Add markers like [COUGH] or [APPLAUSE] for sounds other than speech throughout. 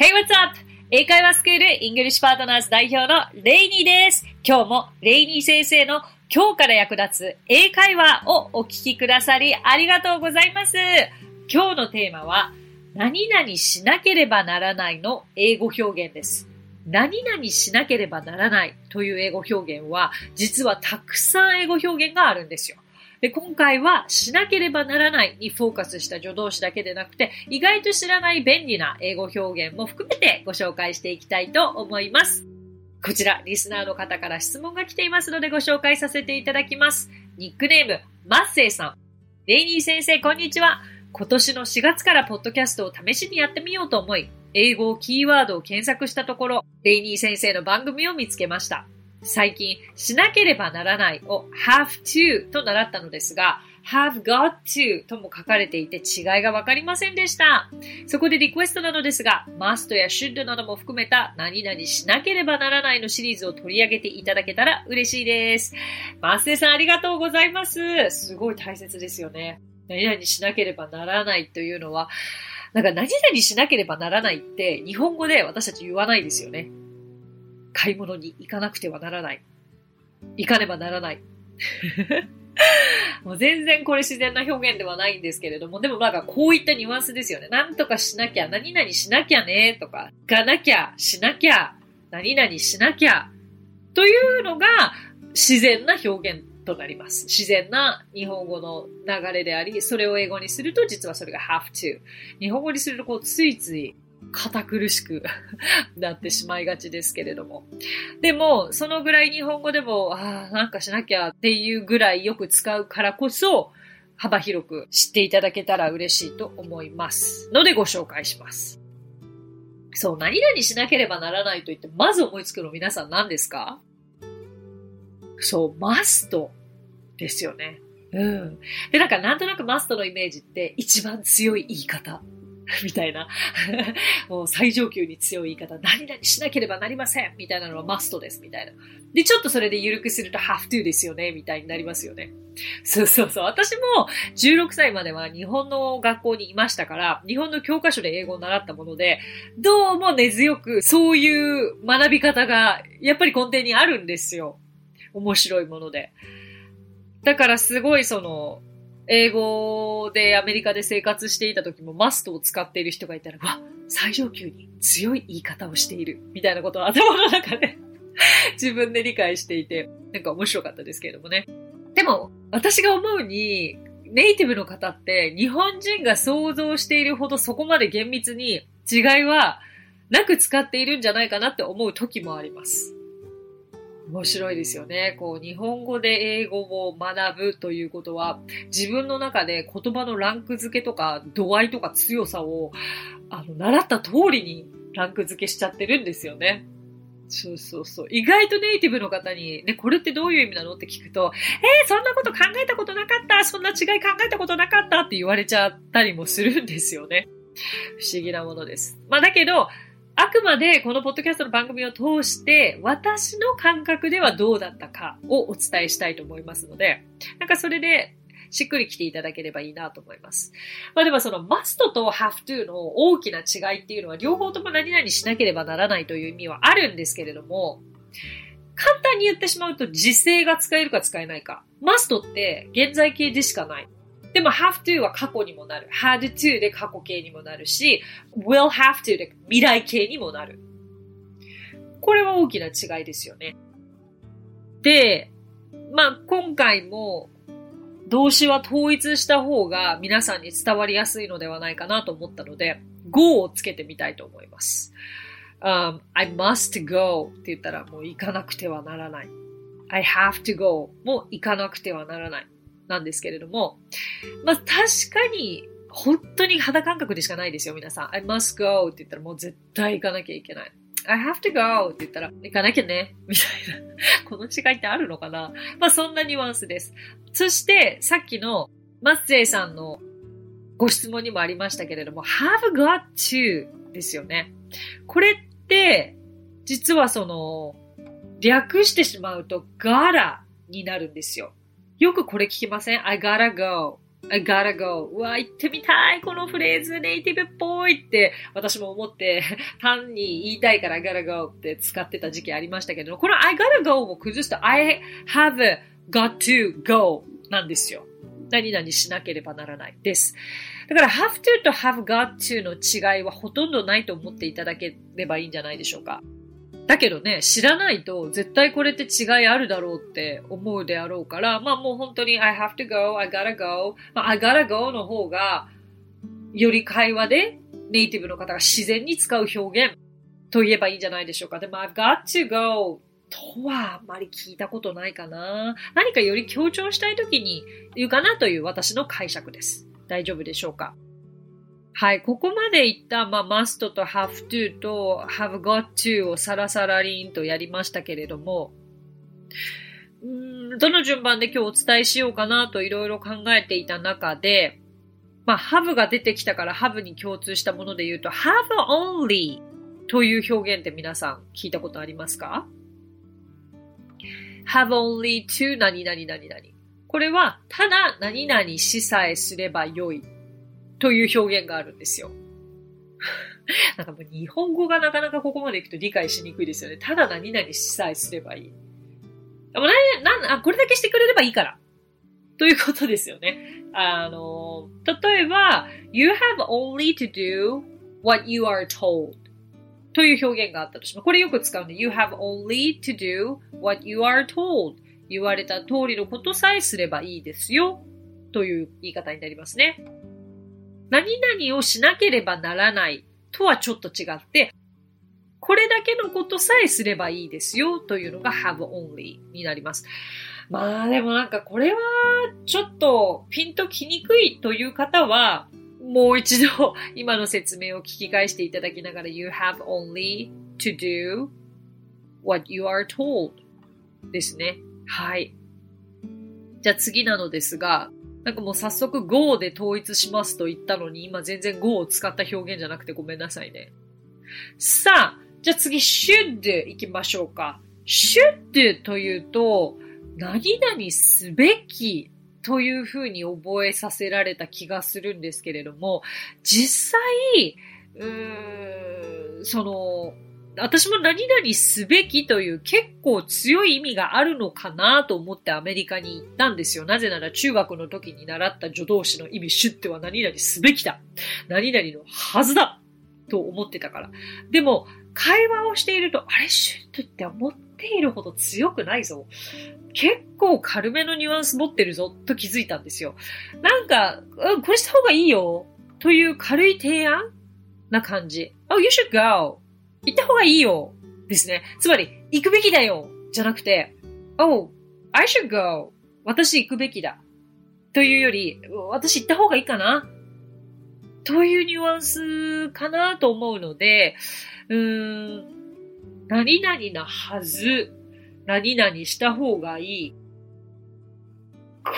Hey, what's up? 英会話スクールイングリッシュパートナーズ代表のレイニーです。今日もレイニー先生の今日から役立つ英会話をお聞きくださりありがとうございます。今日のテーマは何々しなければならないの英語表現です。何々しなければならないという英語表現は実はたくさん英語表現があるんですよ。で、今回はしなければならないにフォーカスした助動詞だけでなくて、意外と知らない便利な英語表現も含めてご紹介していきたいと思います。こちら、リスナーの方から質問が来ていますのでご紹介させていただきます。ニックネーム、マッセイさん。レイニー先生、こんにちは。今年の4月からポッドキャストを試しにやってみようと思い、英語キーワードを検索したところ、レイニー先生の番組を見つけました。最近、しなければならないを have to と習ったのですが、have got to とも書かれていて違いがわかりませんでした。そこでリクエストなのですが、must や should なども含めた何々しなければならないのシリーズを取り上げていただけたら嬉しいです。マステさんありがとうございます。すごい大切ですよね。何々しなければならないというのは、なんか何々しなければならないって日本語で私たち言わないですよね。買い物に行かなくてはならない。行かねばならない。[LAUGHS] もう全然これ自然な表現ではないんですけれども、でもなんかこういったニュアンスですよね。なんとかしなきゃ、何々しなきゃね、とか、行かなきゃ、しなきゃ、何々しなきゃ、というのが自然な表現となります。自然な日本語の流れであり、それを英語にすると実はそれが have to。日本語にするとこうついつい堅苦しく [LAUGHS] なってしまいがちですけれども。でも、そのぐらい日本語でも、ああ、なんかしなきゃっていうぐらいよく使うからこそ、幅広く知っていただけたら嬉しいと思います。のでご紹介します。そう、何々しなければならないと言って、まず思いつくの皆さん何ですか？そう、マストですよね。うん。で、なんかなんとなくマストのイメージって一番強い言い方 [LAUGHS] みたいな [LAUGHS] もう最上級に強い言い方、何々しなければなりませんみたいなのはマストです、みたいな。で、ちょっとそれで緩くすると have to ですよね、みたいになりますよね。そうそうそう。私も16歳までは日本の学校にいましたから、日本の教科書で英語を習ったもので、どうも根強くそういう学び方がやっぱり根底にあるんですよ。面白いもので。だからすごいその、英語でアメリカで生活していた時もマストを使っている人がいたら、わ、最上級に強い言い方をしている、みたいなことを頭の中で [LAUGHS] 自分で理解していて、なんか面白かったですけれどもね。でも、私が思うに、ネイティブの方って日本人が想像しているほどそこまで厳密に違いはなく使っているんじゃないかなって思う時もあります。面白いですよね。こう、日本語で英語を学ぶということは、自分の中で言葉のランク付けとか、度合いとか強さを、あの、習った通りにランク付けしちゃってるんですよね。そうそうそう。意外とネイティブの方に、ね、これってどういう意味なのって聞くと、えー、そんなこと考えたことなかったそんな違い考えたことなかったって言われちゃったりもするんですよね。不思議なものです。まあだけど、あくまでこのポッドキャストの番組を通して私の感覚ではどうだったかをお伝えしたいと思いますので、なんかそれでしっくり来ていただければいいなと思います。まあでもその must と have to の大きな違いっていうのは両方とも何々しなければならないという意味はあるんですけれども、簡単に言ってしまうと時制が使えるか使えないか。must って現在形でしかない。でも have to は過去にもなる。had to で過去形にもなるし、will have to で未来形にもなる。これは大きな違いですよね。で、まあ今回も動詞は統一した方が皆さんに伝わりやすいのではないかなと思ったので、go をつけてみたいと思います。Um, I must go って言ったらもう行かなくてはならない。I have to go も行かなくてはならない。なんですけれども、まあ確かに本当に肌感覚でしかないですよ、皆さん。I must go って言ったらもう絶対行かなきゃいけない。I have to go って言ったら行かなきゃね、みたいな。この違いってあるのかな？まあそんなニュアンスです。そしてさっきのマッセイさんのご質問にもありましたけれども、have got to ですよね。これって、実はその、略してしまうと gotta になるんですよ。よくこれ聞きません ?I gotta go. I gotta go. うわ、行ってみたいこのフレーズネイティブっぽいって私も思って [LAUGHS] 単に言いたいから I gotta go って使ってた時期ありましたけど、この I gotta go を崩すと I have got to go なんですよ。何々しなければならないです。だから have to と have got to の違いはほとんどないと思っていただければいいんじゃないでしょうか。だけどね、知らないと絶対これって違いあるだろうって思うであろうから、まあもう本当に I have to go, I gotta go, まあ、I gotta go の方がより会話でネイティブの方が自然に使う表現と言えばいいんじゃないでしょうか。でも I've got to go とはあんまり聞いたことないかな。何かより強調したい時に言うかなという私の解釈です。大丈夫でしょうか？はい、ここまでいった、まあ、must と have to と have got to をさらさらりんとやりましたけれども、んどの順番で今日お伝えしようかなといろいろ考えていた中で、まあ、have が出てきたから have に共通したもので言うと、have only という表現って皆さん聞いたことありますか？have only to 何々何々。これは、ただ何々しさえすればよい。という表現があるんですよ。[LAUGHS] なんかもう日本語がなかなかここまでいくと理解しにくいですよね。ただ何々しさえすればいい。もななあこれだけしてくれればいいから。ということですよね。あの、例えば、you have only to do what you are told という表現があったとします。これよく使うんで、you have only to do what you are told 言われた通りのことさえすればいいですよという言い方になりますね。何々をしなければならないとはちょっと違って、これだけのことさえすればいいですよというのが have only になります。まあでもなんかこれはちょっとピンときにくいという方は、もう一度今の説明を聞き返していただきながら You have only to do what you are told ですね。はい。じゃあ次なのですが、なんかもう早速 Go で統一しますと言ったのに、今全然 Go を使った表現じゃなくてごめんなさいね。さあ、じゃあ次 should 行きましょうか。should というと、何々すべきというふうに覚えさせられた気がするんですけれども、実際、うーん、その、私も何々すべきという結構強い意味があるのかなと思ってアメリカに行ったんですよ。なぜなら中学の時に習った助動詞の意味、シュっては何々すべきだ。何々のはずだ。と思ってたから。でも、会話をしていると、あれ、シュッとって思っているほど強くないぞ。結構軽めのニュアンス持ってるぞ、と気づいたんですよ。なんか、うん、これした方がいいよ。という軽い提案な感じ。Oh, you should go. 行った方がいいよですね。つまり、行くべきだよじゃなくて、Oh, I should go. 私行くべきだ。というより、私行った方がいいかなというニュアンスかなと思うので、うーん、何々なはず、何々した方がいい。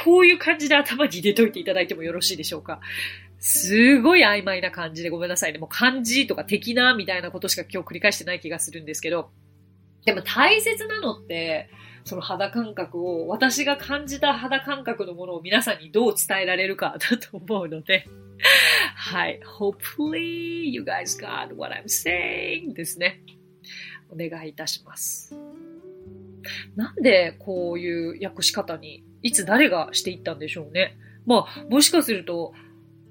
こういう感じで頭に入れといていただいてもよろしいでしょうか。すごい曖昧な感じでごめんなさいね。もう漢字とか的なみたいなことしか今日繰り返してない気がするんですけど、でも大切なのって、その肌感覚を、私が感じた肌感覚のものを皆さんにどう伝えられるかだと思うので、はい。hopefully you guys got what I'm saying ですね。お願いいたします。なんでこういう訳し方に、いつ誰がしていったんでしょうね。まあ、もしかすると、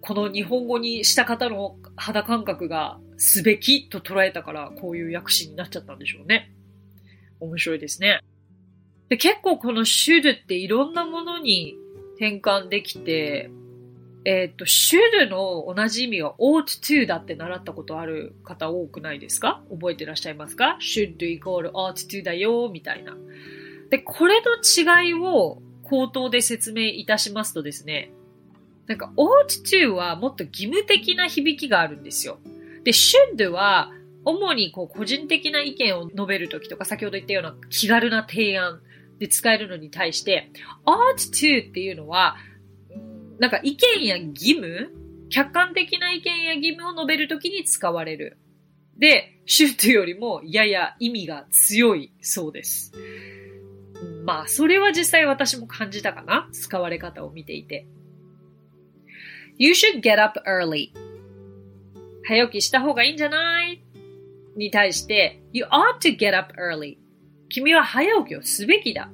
この日本語にした方の肌感覚がすべきと捉えたから、こういう訳詞になっちゃったんでしょうね。面白いですね。で結構この should っていろんなものに転換できて、えっ、ー、と、should の同じ意味は ought to だって習ったことある方多くないですか？覚えてらっしゃいますか ?should equal ought to だよ、みたいな。で、これの違いを口頭で説明いたしますとですね、なんか ought to はもっと義務的な響きがあるんですよ。で、should は主にこう個人的な意見を述べるときとか、先ほど言ったような気軽な提案で使えるのに対して、ought to っていうのは、なんか意見や義務客観的な意見や義務を述べるときに使われる。で、should よりもやや意味が強いそうです。まあ、それは実際私も感じたかな使われ方を見ていて。You should get up early. 早起きした方がいいんじゃない？に対して、You ought to get up early. 君は早起きをすべきだ。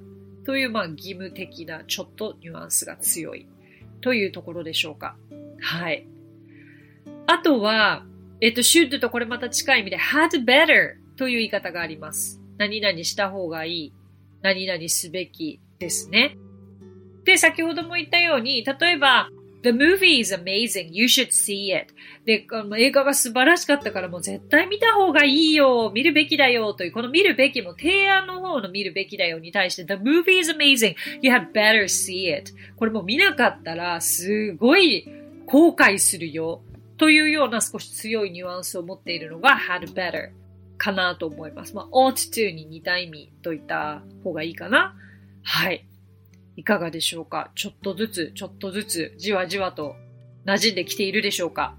という、まあ、義務的なちょっとニュアンスが強いというところでしょうか。はい。あとは、えっと、should とこれまた近い意味で had better という言い方があります。何々した方がいい。何々すべきですね。で、先ほども言ったように、例えば、The movie is amazing. You should see it. で、あの映画が素晴らしかったからもう絶対見た方がいいよ。見るべきだよ。という、この見るべきも提案の方の見るべきだよに対して The movie is amazing. You had better see it. これも見なかったらすごい後悔するよ。というような少し強いニュアンスを持っているのが had better かなと思います。まあ、ought to に似た意味といった方がいいかな。はい。いかがでしょうか？ちょっとずつ、ちょっとずつ、じわじわと馴染んできているでしょうか？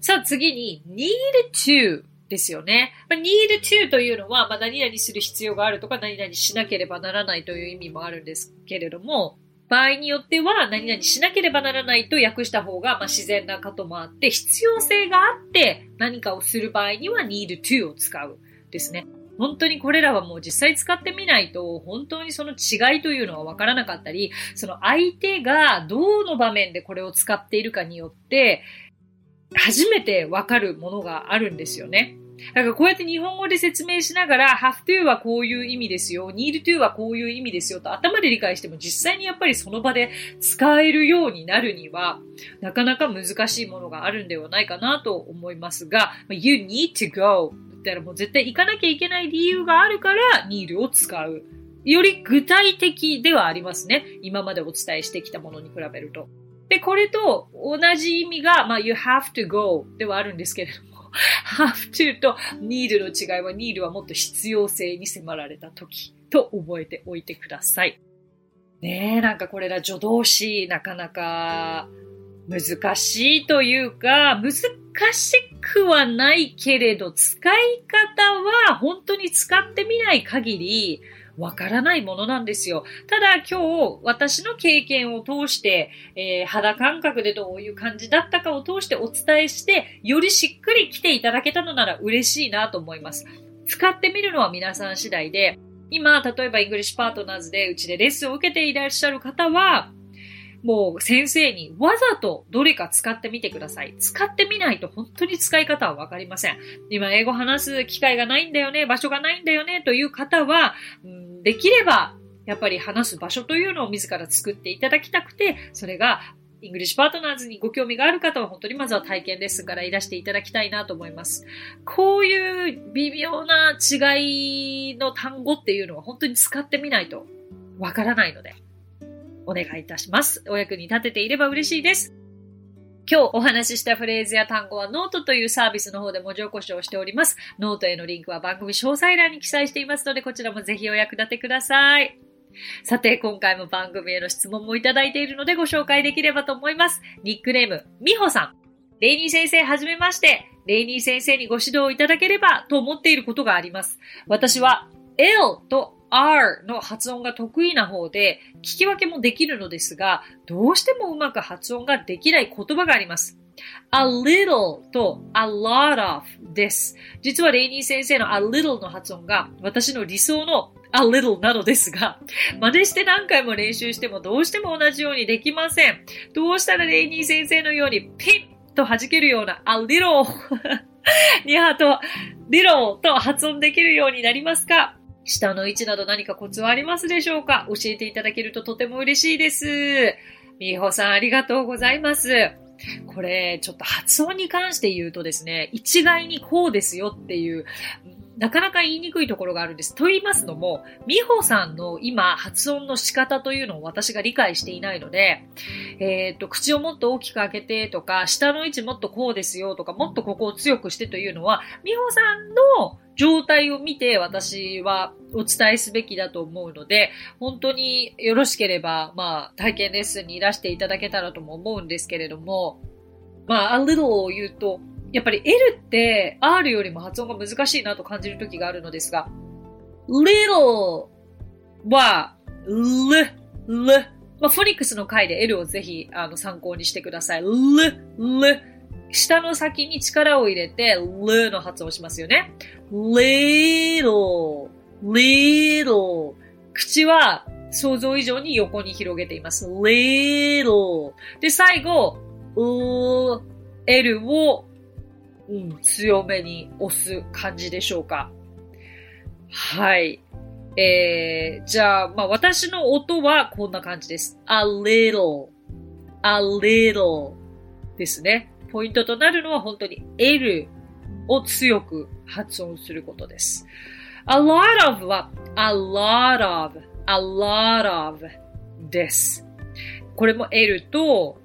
さあ次に need to ですよね。まあ、need to というのは、まあ、何々する必要があるとか何々しなければならないという意味もあるんですけれども、場合によっては何々しなければならないと訳した方がまあ自然なこともあって、必要性があって何かをする場合には need to を使うですね。本当にこれらはもう実際使ってみないと、本当にその違いというのは分からなかったり、その相手がどうの場面でこれを使っているかによって、初めて分かるものがあるんですよね。だからこうやって日本語で説明しながら、have to はこういう意味ですよ、need to はこういう意味ですよと頭で理解しても実際にやっぱりその場で使えるようになるには、なかなか難しいものがあるんではないかなと思いますが、you need to go ったらもう絶対行かなきゃいけない理由があるから need を使う。より具体的ではありますね。今までお伝えしてきたものに比べると。で、これと同じ意味が、まあ、you have to go ではあるんですけれども、[LAUGHS] have to と need の違いは need はもっと必要性に迫られた時と覚えておいてください。ねえ、なんかこれら助動詞、なかなか難しいというか、難しくはないけれど、使い方は本当に使ってみない限り、わからないものなんですよ。ただ今日私の経験を通して、えー、肌感覚でどういう感じだったかを通してお伝えして、よりしっくり来ていただけたのなら嬉しいなと思います。使ってみるのは皆さん次第で、今、例えばイングリッシュパートナーズでうちでレッスンを受けていらっしゃる方は、もう先生にわざとどれか使ってみてください。使ってみないと本当に使い方はわかりません。今英語話す機会がないんだよね、場所がないんだよねという方は、うん、できればやっぱり話す場所というのを自ら作っていただきたくて、それがイングリッシュパートナーズにご興味がある方は本当にまずは体験レッスンからいらしていただきたいなと思います。こういう微妙な違いの単語っていうのは本当に使ってみないとわからないので、お願いいたします。お役に立てていれば嬉しいです。今日お話ししたフレーズや単語はノートというサービスの方で文字起こしをしております。ノートへのリンクは番組詳細欄に記載していますので、こちらもぜひお役立てください。さて、今回も番組への質問もいただいているのでご紹介できればと思います。ニックネーム、みほさん。レイニー先生、はじめまして。レイニー先生にご指導いただければと思っていることがあります。私は L と R の発音が得意な方で、聞き分けもできるのですが、どうしてもうまく発音ができない言葉があります。a little と a lot of です。実はレイニー先生の a little の発音が私の理想の a little なのですが、真似して何回も練習してもどうしても同じようにできません。どうしたらレイニー先生のようにピンと弾けるような a little にハート little と発音できるようになりますか？下の位置など何かコツはありますでしょうか？教えていただけるととても嬉しいです。みほさんありがとうございます。これ、ちょっと発音に関して言うとですね、一概にこうですよっていう、なかなか言いにくいところがあるんです。と言いますのも、美穂さんの今発音の仕方というのを私が理解していないので、えっ、と、口をもっと大きく開けてとか、下の位置もっとこうですよとか、もっとここを強くしてというのは、美穂さんの状態を見て私はお伝えすべきだと思うので、本当によろしければ、まあ、体験レッスンにいらしていただけたらとも思うんですけれども、まあ、a little を言うと、やっぱり L って R よりも発音が難しいなと感じる時があるのですが、little は l, l まあ、フォニックスの回で L をぜひあの参考にしてください。l, l 下の先に力を入れて l の発音しますよね。little, little 口は想像以上に横に広げています。little で、最後、L を、うん、強めに押す感じでしょうか。はい。えー、じゃあ、まあ、私の音はこんな感じです。a little, a little ですね。ポイントとなるのは本当に L を強く発音することです。a lot of は a lot of, a lot of です。これも L と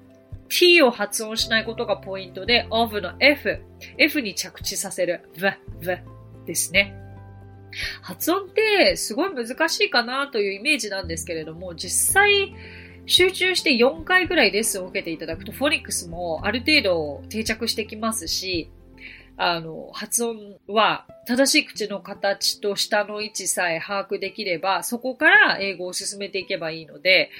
t を発音しないことがポイントで of の f, f に着地させる v, v ですね。発音ってすごい難しいかなというイメージなんですけれども、実際集中して4回ぐらいレッスンを受けていただくと、フォニックスもある程度定着してきますし、あの、発音は正しい口の形と下の位置さえ把握できれば、そこから英語を進めていけばいいので、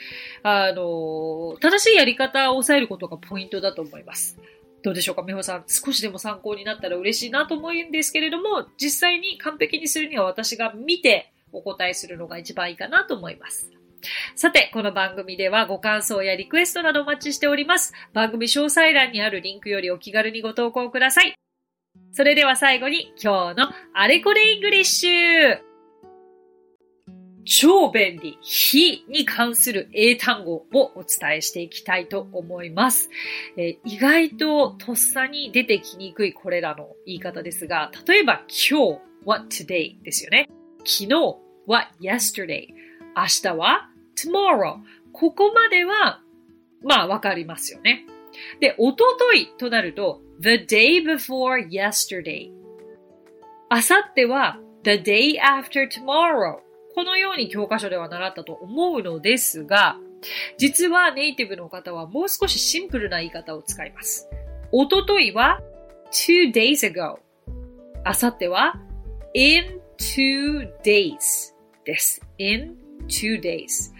あの、正しいやり方を抑えることがポイントだと思います。どうでしょうか、美穂さん。少しでも参考になったら嬉しいなと思うんですけれども、実際に完璧にするには私が見てお答えするのが一番いいかなと思います。さて、この番組ではご感想やリクエストなどお待ちしております。番組詳細欄にあるリンクよりお気軽にご投稿ください。それでは最後に今日のあれこれイングリッシュ超便利、非に関する英単語をお伝えしていきたいと思います。えー、意外ととっさに出てきにくいこれらの言い方ですが、例えば今日は today ですよね。昨日は yesterday。明日は tomorrow。ここまでは、まあわかりますよね。で、おとといとなると the day before yesterday。あさっては the day after tomorrow。このように教科書では習ったと思うのですが、実はネイティブの方はもう少しシンプルな言い方を使います。おとといは two days ago。あさっては in two days です。in two days。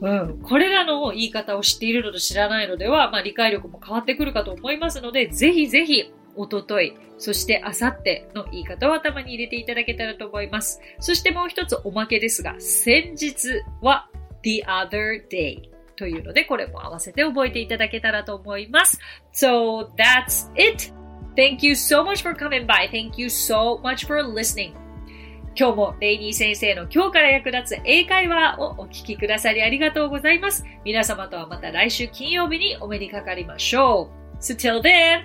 うん。これらの言い方を知っているのと知らないのでは、まあ理解力も変わってくるかと思いますので、ぜひぜひおととい、そしてあさっての言い方を頭に入れていただけたらと思います。そしてもう一つおまけですが、先日は the other day というので、これも合わせて覚えていただけたらと思います。So that's it! Thank you so much for coming by. Thank you so much for listening. 今日もレイニー先生の今日から役立つ英会話をお聞きくださりありがとうございます。皆様とはまた来週金曜日にお目にかかりましょう。So till then,